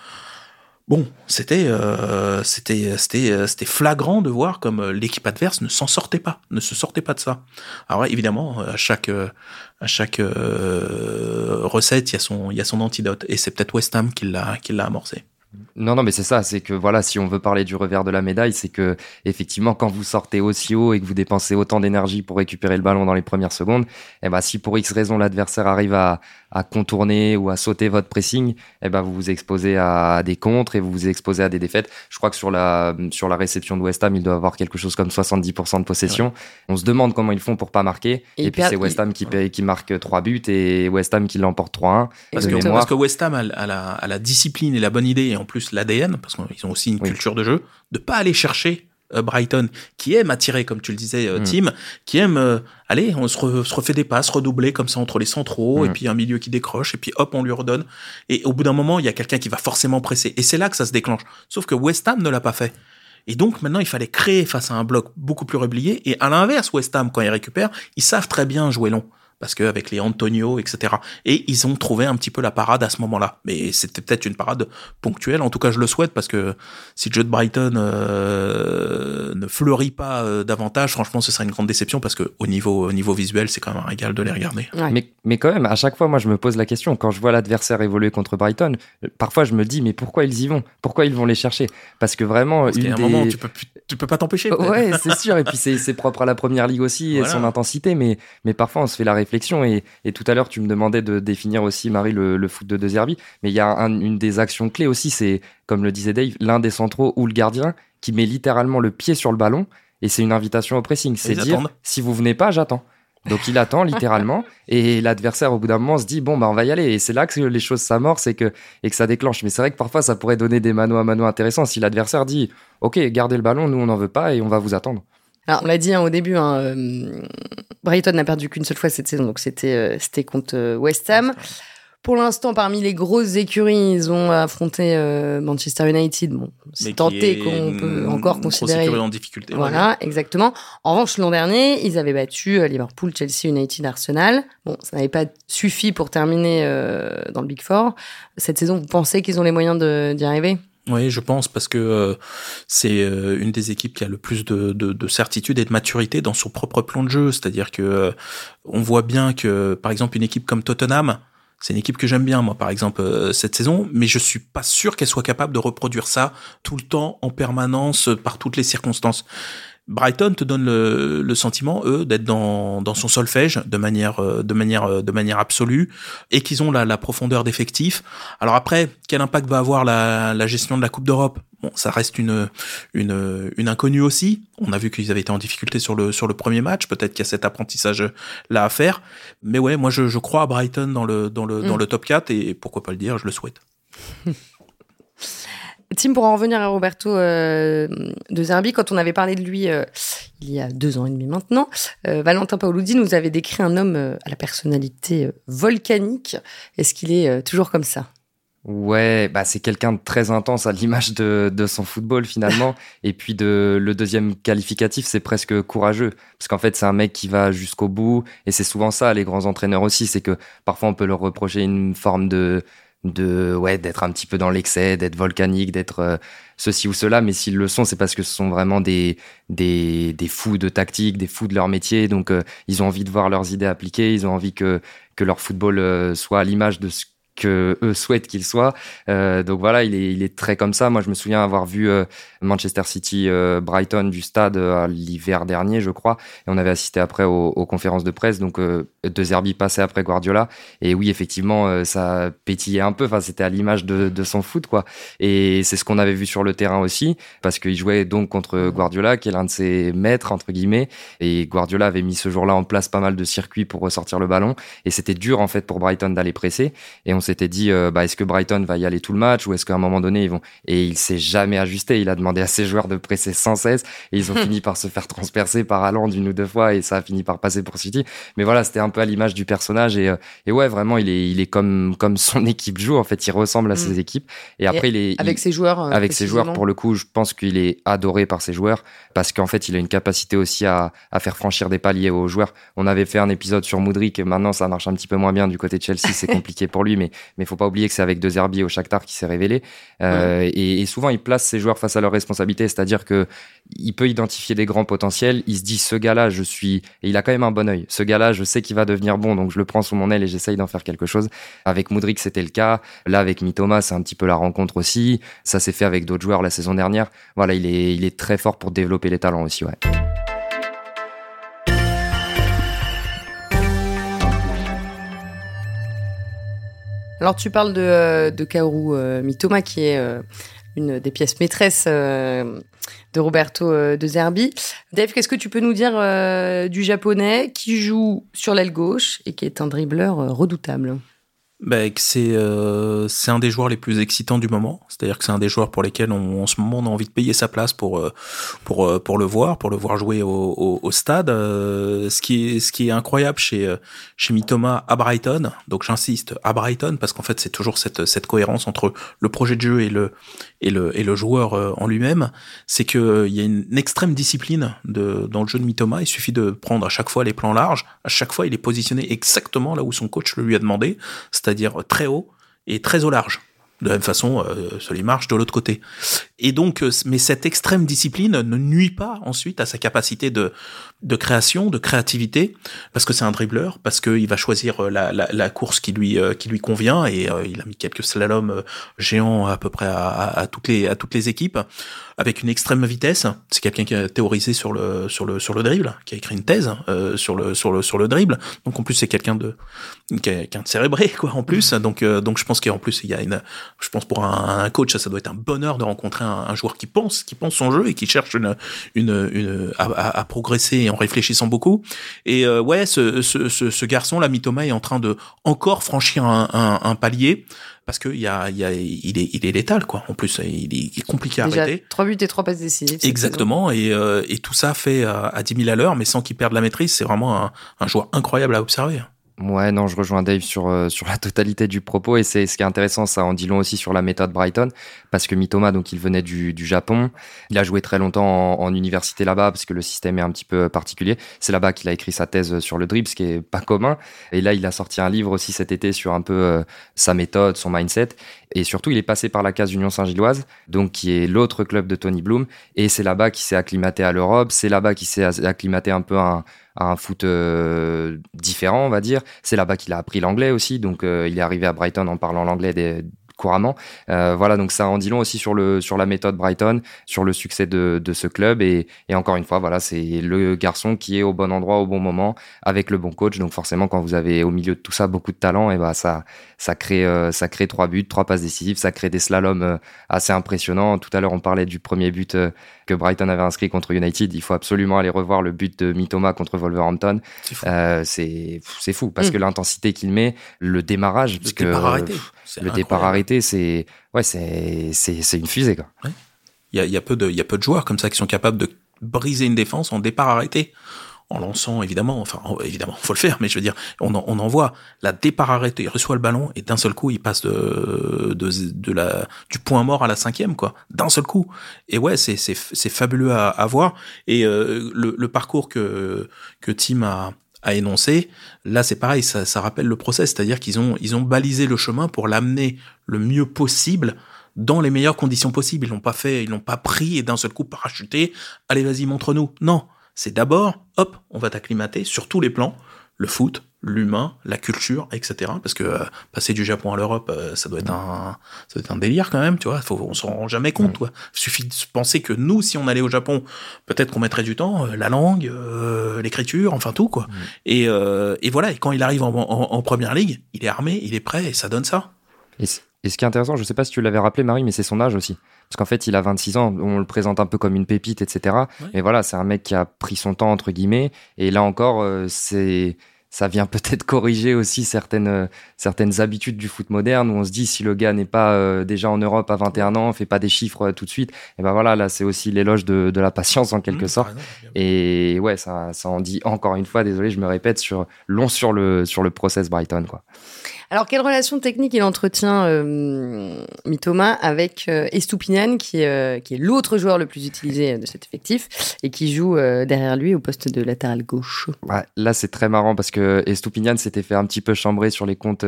bon, c'était euh, c'était c'était euh, flagrant de voir comme euh, l'équipe adverse ne s'en sortait pas, ne se sortait pas de ça. Alors évidemment, à chaque à chaque recette, il y a son il y a son antidote et c'est peut-être West Ham qui l'a amorcé. Non, non, mais c'est ça, c'est que voilà, si on veut parler du revers de la médaille, c'est que effectivement, quand vous sortez aussi haut et que vous dépensez autant d'énergie pour récupérer le ballon dans les premières secondes, eh ben, si pour X raison l'adversaire arrive à, à contourner ou à sauter votre pressing, eh ben vous vous exposez à des contres et vous vous exposez à des défaites. Je crois que sur la sur la réception de West Ham, il doit avoir quelque chose comme 70% de possession. On se demande comment ils font pour pas marquer. Et, puis c'est West Ham qui, qui marque 3 buts et West Ham qui l'emporte 3-1. Parce, que, parce que West Ham a, la, a, la, discipline et la bonne idée et en plus l'ADN, parce qu'ils ont aussi une culture de jeu, de pas aller chercher euh, Brighton, qui aime attirer, comme tu le disais, euh, mm. Tim, qui aime, euh, allez, on se, refait des passes, redoubler comme ça entre les centraux, et mm. puis un milieu qui décroche, et puis hop, on lui redonne. Et au bout d'un moment, il y a quelqu'un qui va forcément presser. Et c'est là que ça se déclenche. Sauf que West Ham ne l'a pas fait. Et donc maintenant, il fallait créer face à un bloc beaucoup plus replié. Et à l'inverse, West Ham, quand ils récupèrent, ils savent très bien jouer long parce que avec les Antonio, etc. Et ils ont trouvé un petit peu la parade à ce moment-là. Mais c'était peut-être une parade ponctuelle. En tout cas, je le souhaite parce que si le jeu de Brighton euh, ne fleurit pas euh, davantage, franchement, ce serait une grande déception parce que au niveau, au niveau visuel, c'est quand même un régal de les regarder. Mais, mais quand même, à chaque fois, moi, je me pose la question quand je vois l'adversaire évoluer contre Brighton. Parfois, je me dis, mais pourquoi ils y vont? Pourquoi ils vont les chercher? Parce que vraiment, parce une un moment, tu peux, tu peux pas t'empêcher. Ouais, c'est sûr. Et puis c'est propre à la première ligue aussi et son intensité. Mais, mais parfois, on se fait la réflexion. Et, tout à l'heure, tu me demandais de définir aussi, Marie, le, foot de De Zerbi. Mais il y a une des actions clés aussi, c'est, comme le disait Dave, l'un des centraux ou le gardien qui met littéralement le pied sur le ballon. Et c'est une invitation au pressing. C'est dire, si vous venez pas, j'attends. Donc il attend littéralement et l'adversaire au bout d'un moment se dit bon bah on va y aller et c'est là que les choses s'amorcent et que et que ça déclenche. Mais c'est vrai que parfois ça pourrait donner des mano à mano intéressants si l'adversaire dit ok gardez le ballon, nous on n'en veut pas et on va vous attendre. Alors, on l'a dit hein, au début, hein, euh, Brighton n'a perdu qu'une seule fois cette saison, donc c'était euh, c'était contre euh, West Ham. Pour l'instant, parmi les grosses écuries, ils ont affronté Manchester United. Bon, c'est tenté qu'on peut encore considérer. en difficulté. Voilà, exactement. En revanche, l'an dernier, ils avaient battu Liverpool, Chelsea, United, Arsenal. Bon, ça n'avait pas suffi pour terminer dans le Big Four. Cette saison, vous pensez qu'ils ont les moyens d'y arriver? Oui, je pense parce que euh, c'est euh, une des équipes qui a le plus de, de, de, certitude et de maturité dans son propre plan de jeu. C'est-à-dire que euh, on voit bien que, par exemple, une équipe comme Tottenham, c'est une équipe que j'aime bien, moi, par exemple, cette saison, mais je suis pas sûr qu'elle soit capable de reproduire ça tout le temps, en permanence, par toutes les circonstances. Brighton te donne le, le sentiment, eux, d'être dans, dans son solfège de manière, euh, de manière, euh, de manière absolue, et qu'ils ont la, la profondeur d'effectif. Alors après, quel impact va avoir la, la gestion de la Coupe d'Europe? Bon, ça reste une, une, une inconnue aussi. On a vu qu'ils avaient été en difficulté sur le, sur le premier match. Peut-être qu'il y a cet apprentissage là à faire. Mais ouais, moi, je, je crois à Brighton dans le, dans le, dans mm. le top 4 et pourquoi pas le dire, je le souhaite. Tim, pour en revenir à Roberto euh, de Zerbi, quand on avait parlé de lui euh, il y a deux ans et demi maintenant, euh, Valentin Paoludi nous avait décrit un homme à la personnalité volcanique. Est-ce qu'il est toujours comme ça? Ouais, bah c'est quelqu'un de très intense à l'image de, de, son football finalement. et puis de, le deuxième qualificatif, c'est presque courageux. Parce qu'en fait, c'est un mec qui va jusqu'au bout. Et c'est souvent ça, les grands entraîneurs aussi, c'est que parfois on peut leur reprocher une forme de, de ouais d'être un petit peu dans l'excès, d'être volcanique, d'être euh, ceci ou cela. Mais s'ils le sont, c'est parce que ce sont vraiment des des, des fous de tactique, des fous de leur métier. Donc euh, ils ont envie de voir leurs idées appliquées, ils ont envie que que leur football euh, soit à l'image de ce que eux souhaitent qu'il soit. Euh, donc voilà, il est, très comme ça. Moi, je me souviens avoir vu euh, Manchester City, euh, Brighton du stade l'hiver dernier, je crois, et on avait assisté après aux, conférences de presse. Donc De Zerbi passait après Guardiola, et oui, effectivement, ça pétillait un peu. Enfin, c'était à l'image de, son foot, quoi. Et c'est ce qu'on avait vu sur le terrain aussi, parce qu'il jouait donc contre Guardiola, qui est l'un de ses maîtres entre guillemets. Et Guardiola avait mis ce jour-là en place pas mal de circuits pour ressortir le ballon, et c'était dur en fait pour Brighton d'aller presser. Et s'était dit, euh, bah, est-ce que Brighton va y aller tout le match ou est-ce qu'à un moment donné ils vont Et il s'est jamais ajusté. Il a demandé à ses joueurs de presser sans cesse et ils ont fini par se faire transpercer par Haaland une ou deux fois et ça a fini par passer pour City. Mais voilà, c'était un peu à l'image du personnage et, euh, et ouais, vraiment, il est, il est comme comme son équipe joue. En fait, il ressemble à mm. ses équipes. Et après, il est avec ses joueurs. Euh, avec ses joueurs, pour le coup, je pense qu'il est adoré par ses joueurs parce qu'en fait, il a une capacité aussi à, à faire franchir des paliers aux joueurs. On avait fait un épisode sur Moudric et maintenant ça marche un petit peu moins bien du côté de Chelsea. C'est compliqué pour lui, mais mais faut pas oublier que c'est avec deux Zerbi au Shakhtar qui s'est révélé. Euh, et, souvent, il place ses joueurs face à leurs responsabilités, c'est-à-dire que il peut identifier des grands potentiels. Il se dit ce gars-là, je suis et il a quand même un bon œil. Ce gars-là, je sais qu'il va devenir bon, donc je le prends sous mon aile et j'essaye d'en faire quelque chose. Avec Moudric, c'était le cas. Là, avec Mitoma, c'est un petit peu la rencontre aussi. Ça s'est fait avec d'autres joueurs la saison dernière. Voilà, il est il est très fort pour développer les talents aussi, ouais. Alors tu parles de, euh, de Kaoru euh, Mitoma qui est euh, une des pièces maîtresses de Roberto de Zerbi. Dave, qu'est-ce que tu peux nous dire du japonais qui joue sur l'aile gauche et qui est un dribbleur redoutable? Bah, c'est euh, un des joueurs les plus excitants du moment. C'est-à-dire que c'est un des joueurs pour lesquels on, en ce moment on a envie de payer sa place pour euh, pour euh, pour le voir, pour le voir jouer au, au, au stade. Euh, ce qui est ce qui est incroyable chez chez Mitoma à Brighton. Donc j'insiste à Brighton parce qu'en fait c'est toujours cette cette cohérence entre le projet de jeu et le et le et le joueur en lui-même. C'est que il y a une, extrême discipline de dans le jeu de Mitoma. Il suffit de prendre à chaque fois les plans larges. À chaque fois il est positionné exactement là où son coach le lui a demandé c'est-à-dire très haut et très au large. De la même façon, euh, il marche de l'autre côté. Et donc, euh, mais cette extrême discipline ne nuit pas ensuite à sa capacité de, de création, de créativité, parce que c'est un dribbleur, parce qu'il va choisir euh, la, la, la, course qui lui, euh, qui lui convient, et il a mis quelques slaloms géants à peu près à, à, toutes les, à toutes les équipes, avec une extrême vitesse. C'est quelqu'un qui a théorisé sur le, sur le, sur le dribble, qui a écrit une thèse sur le, sur le, sur le dribble. Donc en plus c'est quelqu'un de, quelqu'un de cérébré quoi. En plus, donc, donc je pense qu'en plus il y a une, je pense pour un, un coach ça, ça doit être un bonheur de rencontrer un, joueur qui pense, qui pense son jeu et qui cherche une, une, une à, à, progresser en réfléchissant beaucoup. Et euh, ouais, ce, ce, ce, garçon, là, Mitoma, est en train de encore franchir un, un, un palier parce que y a, y a, il est, il est létal quoi. En plus, il est, il est compliqué à arrêter. Trois buts et trois passes décisives. Exactement, et, euh, et tout ça fait à, à 10 000 à l'heure, mais sans qu'il perde la maîtrise. C'est vraiment un, un joueur incroyable à observer. Ouais, non, je rejoins Dave sur euh, sur la totalité du propos et c'est ce qui est intéressant, ça en dit long aussi sur la méthode Brighton parce que Mitoma, donc il venait du, du Japon, il a joué très longtemps en, université là-bas parce que le système est un petit peu particulier. C'est là-bas qu'il a écrit sa thèse sur le dribble, ce qui est pas commun. Et là, il a sorti un livre aussi cet été sur un peu euh, sa méthode, son mindset et surtout il est passé par la case Union Saint-Gilloise, donc qui est l'autre club de Tony Bloom et c'est là-bas qu'il s'est acclimaté à l'Europe, c'est là-bas qu'il s'est acclimaté un peu à un un foot euh, différent, on va dire. C'est là-bas qu'il a appris l'anglais aussi, donc euh, il est arrivé à Brighton en parlant l'anglais des, couramment. Euh, voilà, donc ça en dit long aussi sur le sur la méthode Brighton, sur le succès de, de ce club et, et encore une fois, voilà, c'est le garçon qui est au bon endroit au bon moment avec le bon coach. Donc forcément, quand vous avez au milieu de tout ça beaucoup de talent, et ben ça ça crée euh, ça crée trois buts, trois passes décisives, ça crée des slaloms euh, assez impressionnants. Tout à l'heure, on parlait du premier but que Brighton avait inscrit contre United. Il faut absolument aller revoir le but de Mitoma contre Wolverhampton. C'est fou. fou parce mm. que l'intensité qu'il met, le démarrage, parce que le départ arrêté, c'est ouais, c'est c'est une fusée quoi. Il y, a, y a peu de il y a peu de joueurs comme ça qui sont capables de briser une défense en départ arrêté. En lançant évidemment, enfin évidemment, faut le faire, mais je veux dire, on en, on en voit. La départ arrêté, il reçoit le ballon et d'un seul coup il passe de, de, de la du point mort à la cinquième quoi, d'un seul coup. Et ouais, c'est c'est c'est fabuleux à, à voir. Et euh, le, le parcours que que Tim a à énoncer. Là, c'est pareil, ça, rappelle le process, c'est-à-dire qu'ils ont, ils ont balisé le chemin pour l'amener le mieux possible dans les meilleures conditions possibles. Ils l'ont pas fait, ils l'ont pas pris et d'un seul coup parachuté. Allez, vas-y, montre-nous. Non, c'est d'abord, hop, on va t'acclimater sur tous les plans, le foot, l'humain, la culture, etc. Parce que euh, passer du Japon à l'Europe, euh, ça doit être un, ça doit être un délire quand même, tu vois. Faut, on s'en rend jamais compte, toi. Il suffit de penser que nous, si on allait au Japon, peut-être qu'on mettrait du temps, euh, la langue, l'écriture, enfin tout, quoi. Et, et voilà. Et quand il arrive en, en, première ligue, il est armé, il est prêt, et ça donne ça. Et, et ce qui est intéressant, je sais pas si tu l'avais rappelé, Marie, mais c'est son âge aussi. Parce qu'en fait, il a 26 ans, on le présente un peu comme une pépite, etc. Mais voilà, c'est un mec qui a pris son temps, entre guillemets. Et là encore, c'est ça vient peut-être corriger aussi certaines, euh, certaines habitudes du foot moderne où on se dit si le gars n'est pas euh, déjà en Europe à 21 ans, fait pas des chiffres euh, tout de suite, et ben voilà, là c'est aussi l'éloge de, de, la patience en quelque mmh, sorte. Et ouais, ça, ça en dit encore une fois, désolé, je me répète, sur, long sur le, sur le process Brighton. Quoi. Alors, quelle relation technique il entretient, euh, Mitoma, avec euh, Estupinian, qui, euh, qui est l'autre joueur le plus utilisé de cet effectif et qui joue euh, derrière lui au poste de latéral gauche? Là, c'est très marrant parce que Estupinian s'était fait un petit peu chambrer sur les comptes,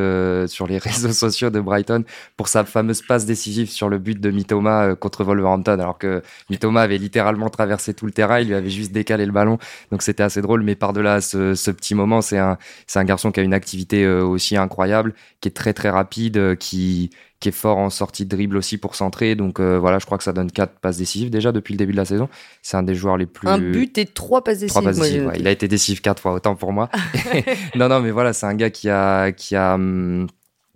sur les réseaux sociaux de Brighton pour sa fameuse passe décisive sur le but de Mitoma contre Wolverhampton, alors que Mitoma avait littéralement traversé tout le terrain, il lui avait juste décalé le ballon. Donc, c'était assez drôle, mais par-delà ce, petit moment, c'est un, un garçon qui a une activité aussi incroyable qui est très très rapide, euh, qui, qui est fort en sortie de dribble aussi pour centrer. Donc euh, voilà, je crois que ça donne quatre passes décisives déjà depuis le début de la saison. C'est un des joueurs les plus. Un but et trois passes décisives. Il a été décisif quatre fois, autant pour moi. non, non, mais voilà, c'est un gars qui a, qui a, hum,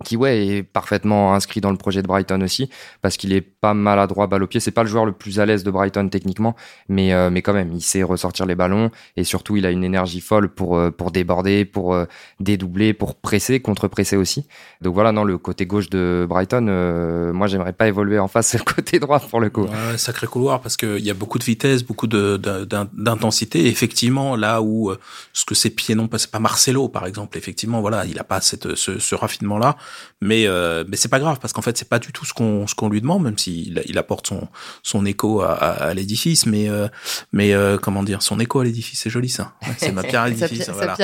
qui ouais est parfaitement inscrit dans le projet de Brighton aussi parce qu'il est pas maladroit balle au pied. C'est pas le joueur le plus à l'aise de Brighton techniquement mais euh, mais quand même il sait ressortir les ballons et surtout il a une énergie folle pour euh, pour déborder pour euh, dédoubler pour presser contre presser aussi. Donc voilà non le côté gauche de Brighton moi j'aimerais pas évoluer en face c'est le côté droit pour le coup. Ouais, sacré couloir parce que il y a beaucoup de vitesse beaucoup de d'intensité. Effectivement là où ce que ses pieds non c'est pas Marcelo par exemple. Effectivement voilà il a pas cette ce, ce raffinement là mais euh, mais c'est pas grave parce qu'en fait c'est pas du tout ce qu'on ce qu'on lui demande même s'il il apporte son son écho à, à, l'édifice mais euh, mais euh, comment dire son écho à l'édifice c'est joli ça. C'est ma pierre à l'édifice voilà.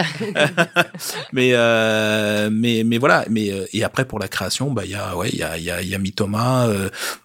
mais euh, mais mais voilà mais euh, et après pour la création bah il y a ouais il y a il y a il y a Mitoma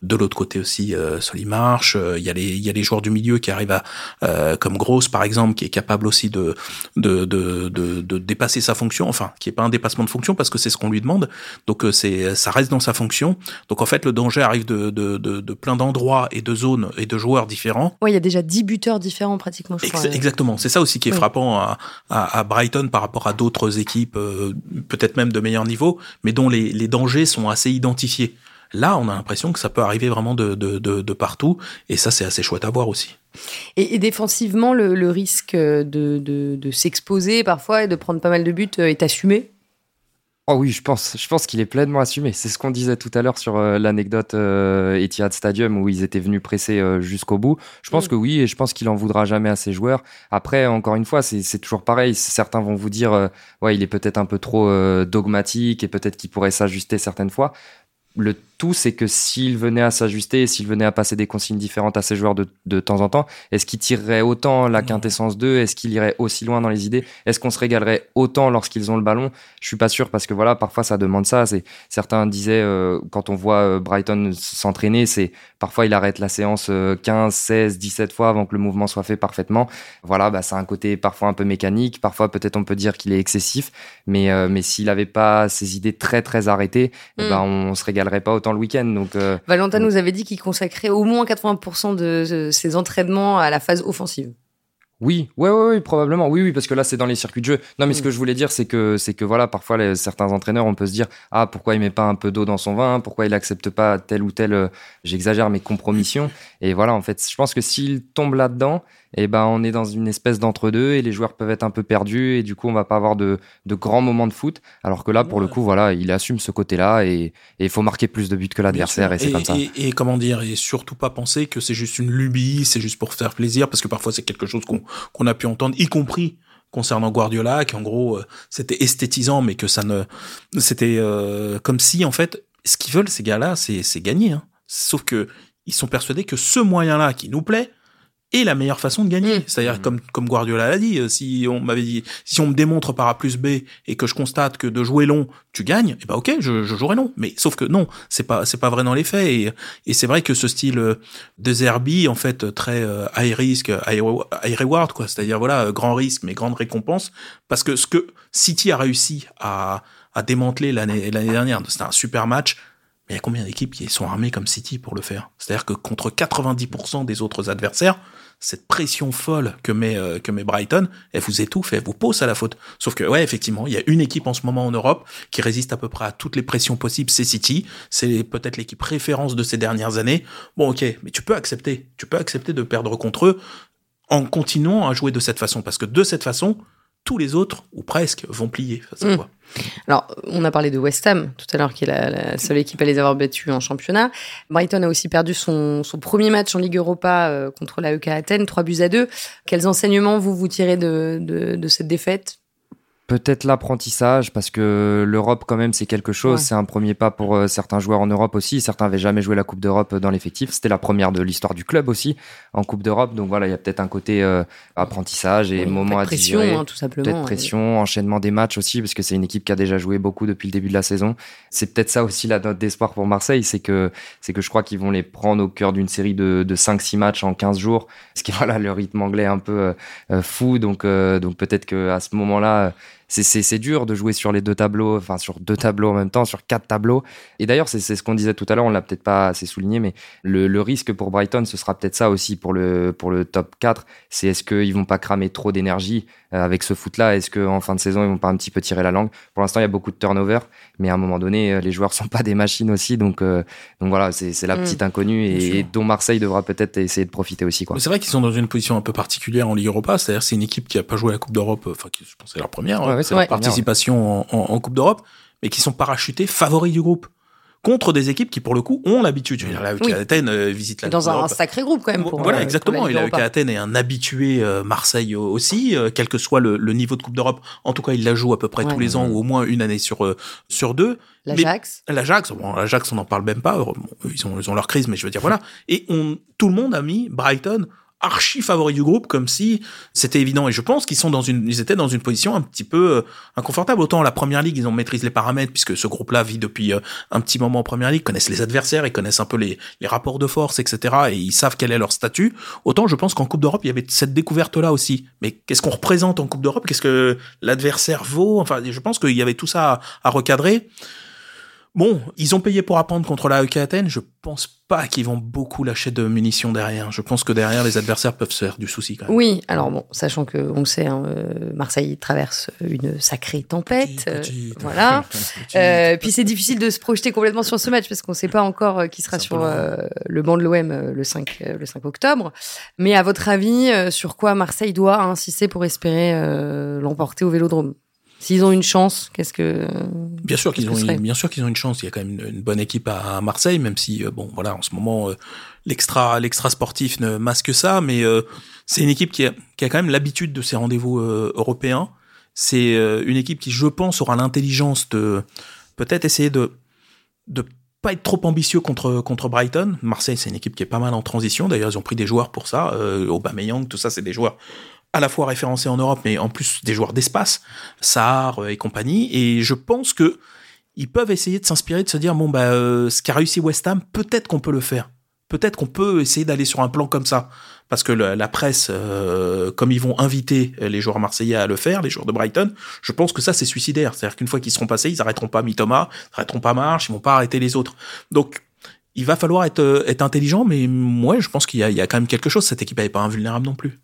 de l'autre côté aussi Solimarche il y a les il y a les joueurs du milieu qui arrivent à comme Grosse par exemple qui est capable aussi de de de de, de dépasser sa fonction enfin qui est pas un dépassement de fonction parce que c'est ce qu'on lui demande donc euh, c'est ça reste dans sa fonction. Donc en fait le danger arrive de, de, de, de plein d'endroits et de zones et de joueurs différents. Ouais, il y a déjà 10 buteurs différents pratiquement. Je crois, exactement, c'est ça aussi qui est frappant à, à, à, Brighton par rapport à d'autres équipes, euh, peut-être même de meilleur niveau, mais dont les, les dangers sont assez identifiés. Là, on a l'impression que ça peut arriver vraiment de, de, de, de partout, et ça, c'est assez chouette à voir aussi. Et, et défensivement, le, le risque de, de, de s'exposer parfois et de prendre pas mal de buts est assumé? Oh oui, je pense, je pense qu'il est pleinement assumé. C'est ce qu'on disait tout à l'heure sur euh, l'anecdote euh, Etihad Stadium où ils étaient venus presser euh, jusqu'au bout. Je pense mm. que oui, et je pense qu'il en voudra jamais à ses joueurs. Après, encore une fois, c'est toujours pareil. Certains vont vous dire, euh, ouais, il est peut-être un peu trop dogmatique et peut-être qu'il pourrait s'ajuster certaines fois. Le tout, c'est que s'il venait à s'ajuster, s'il venait à passer des consignes différentes à ses joueurs de, de temps en temps, est-ce qu'il tirerait autant la quintessence 2 Est-ce qu'il irait aussi loin dans les idées? Est-ce qu'on se régalerait autant lorsqu'ils ont le ballon? Je suis pas sûr parce que voilà, parfois ça demande ça. C'est certains disaient euh, quand on voit euh, Brighton s'entraîner, c'est parfois il arrête la séance 15, 16, 17 fois avant que le mouvement soit fait parfaitement. Voilà, bah c'est un côté parfois un peu mécanique. Parfois peut-être on peut dire qu'il est excessif, mais euh, mais s'il avait pas ses idées très très arrêtées, eh ben mm. on se régalerait pas autant le week-end. Donc, euh, Valentin nous avait dit qu'il consacrait au moins 80% de ses entraînements à la phase offensive. Oui, ouais, ouais, ouais, probablement. Oui, oui, parce que là, c'est dans les circuits de jeu. Non, mais ce mm. que je voulais dire, c'est que, c'est que voilà, parfois, les, certains entraîneurs, on peut se dire, ah, pourquoi il met pas un peu d'eau dans son vin? Pourquoi il accepte pas telle ou telle, euh, j'exagère, mais compromission Et voilà, en fait, je pense que s'il tombe là-dedans, eh ben, on est dans une espèce d'entre-deux et les joueurs peuvent être un peu perdus et du coup, on va pas avoir de, de grands moments de foot. Alors que là, pour le coup, voilà, il assume ce côté-là et il faut marquer plus de buts que l'adversaire et c'est comme ça. Et, comment dire, et surtout pas penser que c'est juste une lubie, c'est juste pour faire plaisir, parce que parfois c'est quelque chose qu'on qu'on a pu entendre, y compris concernant Guardiola, qui en gros euh, c'était esthétisant, mais que ça ne, c'était euh, comme si en fait, ce qu'ils veulent ces gars-là, c'est c'est gagner. Hein. Sauf que ils sont persuadés que ce moyen-là qui nous plaît, et la meilleure façon de gagner. Mmh. C'est-à-dire, mmh. comme, comme Guardiola l'a dit, euh, si on m'avait dit, si on me démontre par A plus B et que je constate que de jouer long, tu gagnes, et eh ben ok, je, je jouerai long. Mais sauf que non, c'est pas, c'est pas vrai dans les faits. Et, et c'est vrai que ce style euh, de Zerbi, en fait, très euh, high risk, high, reward, quoi. C'est-à-dire, voilà, grand risque, mais grande récompense. Parce que ce que City a réussi à, à démanteler l'année, l'année dernière, c'était un super match, mais il y a combien d'équipes qui sont armées comme City pour le faire? C'est-à-dire que contre 90% des autres adversaires, cette pression folle que met euh, que met Brighton, elle vous étouffe, elle vous pose à la faute. Sauf que ouais, effectivement, il y a une équipe en ce moment en Europe qui résiste à peu près à toutes les pressions possibles, c'est City. C'est peut-être l'équipe référence de ces dernières années. Bon, ok, mais tu peux accepter, tu peux accepter de perdre contre eux en continuant à jouer de cette façon, parce que de cette façon, tous les autres, ou presque, vont plier face à Mm. toi. Alors, on a parlé de West Ham tout à l'heure, qui est la, la seule équipe à les avoir battus en championnat. Brighton a aussi perdu son, son premier match en Ligue Europa euh, contre la EK Athènes, 3 buts à 2. Quels enseignements vous vous tirez de, de, de cette défaite? Peut-être l'apprentissage, parce que l'Europe, quand même, c'est quelque chose. Ouais. C'est un premier pas pour euh, certains joueurs en Europe aussi. Certains avaient jamais joué la Coupe d'Europe dans l'effectif. C'était la première de l'histoire du club aussi, en Coupe d'Europe. Donc voilà, il y a peut-être un côté euh, apprentissage et Oui, moment à pression, digérer. hein, tout simplement. Peut-être pression, enchaînement des matchs aussi, parce que c'est une équipe qui a déjà joué beaucoup depuis le début de la saison. C'est peut-être ça aussi la note d'espoir pour Marseille, c'est que c'est que je crois qu'ils vont les prendre au cœur d'une série de, de 5-6 matchs en 15 jours, parce que voilà, le rythme anglais est un peu euh, euh, fou, donc, euh, donc peut-être que à ce moment-là, c'est- dur de jouer sur les deux tableaux, enfin sur deux tableaux en même temps, sur quatre tableaux. Et d'ailleurs, c'est c'est ce qu'on disait tout à l'heure, on l'a peut-être pas assez souligné, mais le, le risque pour Brighton, ce sera peut-être ça aussi pour le, pour le top 4, c'est est-ce qu'ils vont pas cramer trop d'énergie euh, avec ce foot-là? Est-ce qu'en fin de saison, ils vont pas un petit peu tirer la langue? Pour l'instant, il y a beaucoup de turnover, mais à un moment donné, euh, les joueurs sont pas des machines aussi, donc, euh, donc voilà, c'est c'est la Mm. petite inconnue et, dont Marseille devra peut-être essayer de profiter aussi. C'est vrai qu'ils sont dans une position un peu particulière en Ligue Europa, c'est-à-dire c'est une équipe qui a pas joué la Coupe d'Europe, enfin qui je pense c'est leur première Ouais, ouais, c'est Ouais. la première, ouais. participation en, en- en Coupe d'Europe, mais qui sont parachutés favoris du groupe contre des équipes qui pour le coup ont l'habitude. Je veux dire, La Oui. Athènes euh, visite la Dans un, sacré groupe quand même. Pour, voilà, euh, exactement. pour Et la la UK Europa. Athènes est un habitué, euh, Marseille aussi, euh, quel que soit le, le niveau de Coupe d'Europe. En tout cas, il la joue à peu près Ouais. tous les ans ou au moins une année sur euh, sur deux. L'Ajax. L'Ajax, bon, l'Ajax, on n'en parle même pas. Bon, ils ont ils ont leur crise, mais je veux dire voilà. Et on, tout le monde a mis Brighton archi favori du groupe comme si c'était évident. Et je pense qu'ils sont dans une ils étaient dans une position un petit peu euh, inconfortable. Autant la première ligue ils ont maîtrisé les paramètres puisque ce groupe là vit depuis euh, un petit moment en première ligue connaissent les adversaires ils connaissent un peu les, les rapports de force etc et ils savent quel est leur statut. Autant je pense qu'en coupe d'Europe il y avait cette découverte là aussi. Mais qu'est-ce qu'on représente en coupe d'Europe? Qu'est-ce que l'adversaire vaut? Enfin je pense qu'il y avait tout ça à recadrer Bon, ils ont payé pour apprendre contre la EK Athènes. Je pense pas qu'ils vont beaucoup lâcher de munitions derrière. Je pense que derrière, les adversaires peuvent se faire du souci quand même. Oui, alors bon, sachant que on le sait, hein, euh, Marseille traverse une sacrée tempête. euh, Petite, voilà. Euh, puis c'est difficile de se projeter complètement sur ce match parce qu'on ne sait pas encore euh, qui sera sur euh, le banc de l'OM euh, le 5 euh, le 5 octobre. Mais à votre avis, euh, sur quoi Marseille doit insister pour espérer euh, l'emporter au Vélodrome? S'ils ont une chance, qu'est-ce que Bien sûr qu'ils ont, une- bien sûr qu'ils ont une chance. Il y a quand même une, une bonne équipe à, à Marseille, même si euh, bon, voilà, en ce moment, euh, l'extra, l'extra sportif ne masque ça, mais euh, c'est une équipe qui a, qui a quand même l'habitude de ces rendez-vous européens. C'est une équipe qui, je pense, aura l'intelligence de peut-être essayer de de pas être trop ambitieux contre contre Brighton. Marseille, c'est une équipe qui est pas mal en transition. D'ailleurs, ils ont pris des joueurs pour ça. Aubameyang, tout ça, c'est des joueurs à la fois référencés en Europe, mais en plus des joueurs d'espace, Saar euh, et compagnie. Et je pense que ils peuvent essayer de s'inspirer, de se dire bon bah euh, ce qu'a réussi West Ham, peut-être qu'on peut le faire. Peut-être qu'on peut essayer d'aller sur un plan comme ça, parce que la, presse, euh, comme ils vont inviter les joueurs marseillais à le faire, les joueurs de Brighton, je pense que ça c'est suicidaire. C'est-à-dire qu'une fois qu'ils seront passés, ils arrêteront pas Mitoma, ils arrêteront pas Marche, ils vont pas arrêter les autres. Donc il va falloir être, euh, être intelligent, mais moi je pense qu'il y y a quand même quelque chose. Cette équipe n'est pas invulnérable non plus.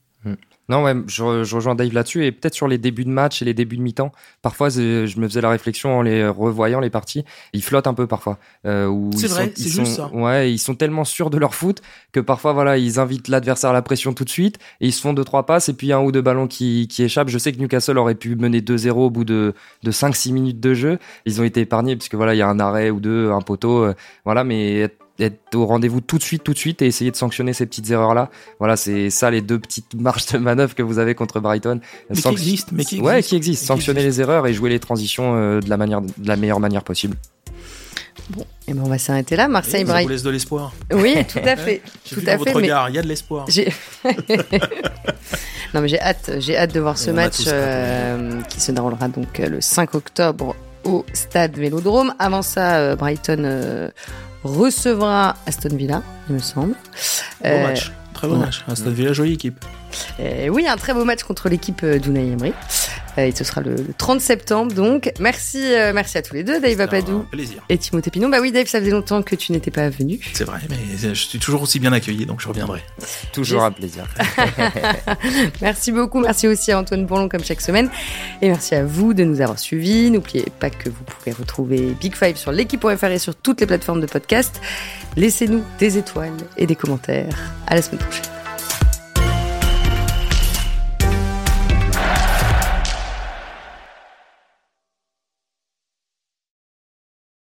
Non, ouais, je, re- je rejoins Dave là-dessus et peut-être sur les débuts de match et les débuts de mi-temps. Parfois, je me faisais la réflexion en les revoyant les parties. Ils flottent un peu parfois. Euh, C'est vrai, c'est juste ça. Ouais, ils sont tellement sûrs de leur foot que parfois, voilà, ils invitent l'adversaire à la pression tout de suite et ils se font deux trois passes et puis un ou deux ballons qui, qui échappent. Je sais que Newcastle aurait pu mener 2-0 au bout de, de 5-6 minutes de jeu. Ils ont été épargnés puisque voilà, il y a un arrêt ou deux, un poteau, euh, voilà, mais être, au rendez-vous tout de suite, tout de suite et essayer de sanctionner ces petites erreurs là. Voilà, c'est ça les deux petites marges de manœuvre que vous avez contre Brighton. Mais qui existent, mais qui ouais, existent. qui existent. Qui Sanctionner les erreurs et jouer les transitions euh, de la manière, de la meilleure manière possible. Bon, et ben on va s'arrêter là. Marseille, Ça vous Brighton. laisse de l'espoir. Oui, tout à fait, J'ai tout vu à dans fait. votre Mais regard, il y a de l'espoir. non mais j'ai hâte, j'ai hâte de voir ce match euh, qui se déroulera donc euh, le 5 octobre au Stade Vélodrome. Avant ça, euh, Brighton euh, recevra Aston Villa, il me semble. Beau Euh, match. Très ouais. match. Aston Villa, jolie équipe. Euh, oui, un très beau match contre l'équipe euh, d'Unai Emery. Euh, et ce sera le, le 30 septembre. Donc, merci, euh, merci à tous les deux, Dave Apadou un plaisir. et Timothée Pinot. Bah oui, Dave, ça faisait longtemps que tu n'étais pas venu. C'est vrai, mais je suis toujours aussi bien accueilli, donc je reviendrai. Toujours un plaisir. Merci beaucoup. Merci aussi à Antoine Bourlon comme chaque semaine. Et merci à vous de nous avoir suivis. N'oubliez pas que vous pouvez retrouver Big Five sur l'équipe.fr et sur toutes les plateformes de podcast. Laissez-nous des étoiles et des commentaires. À la semaine prochaine.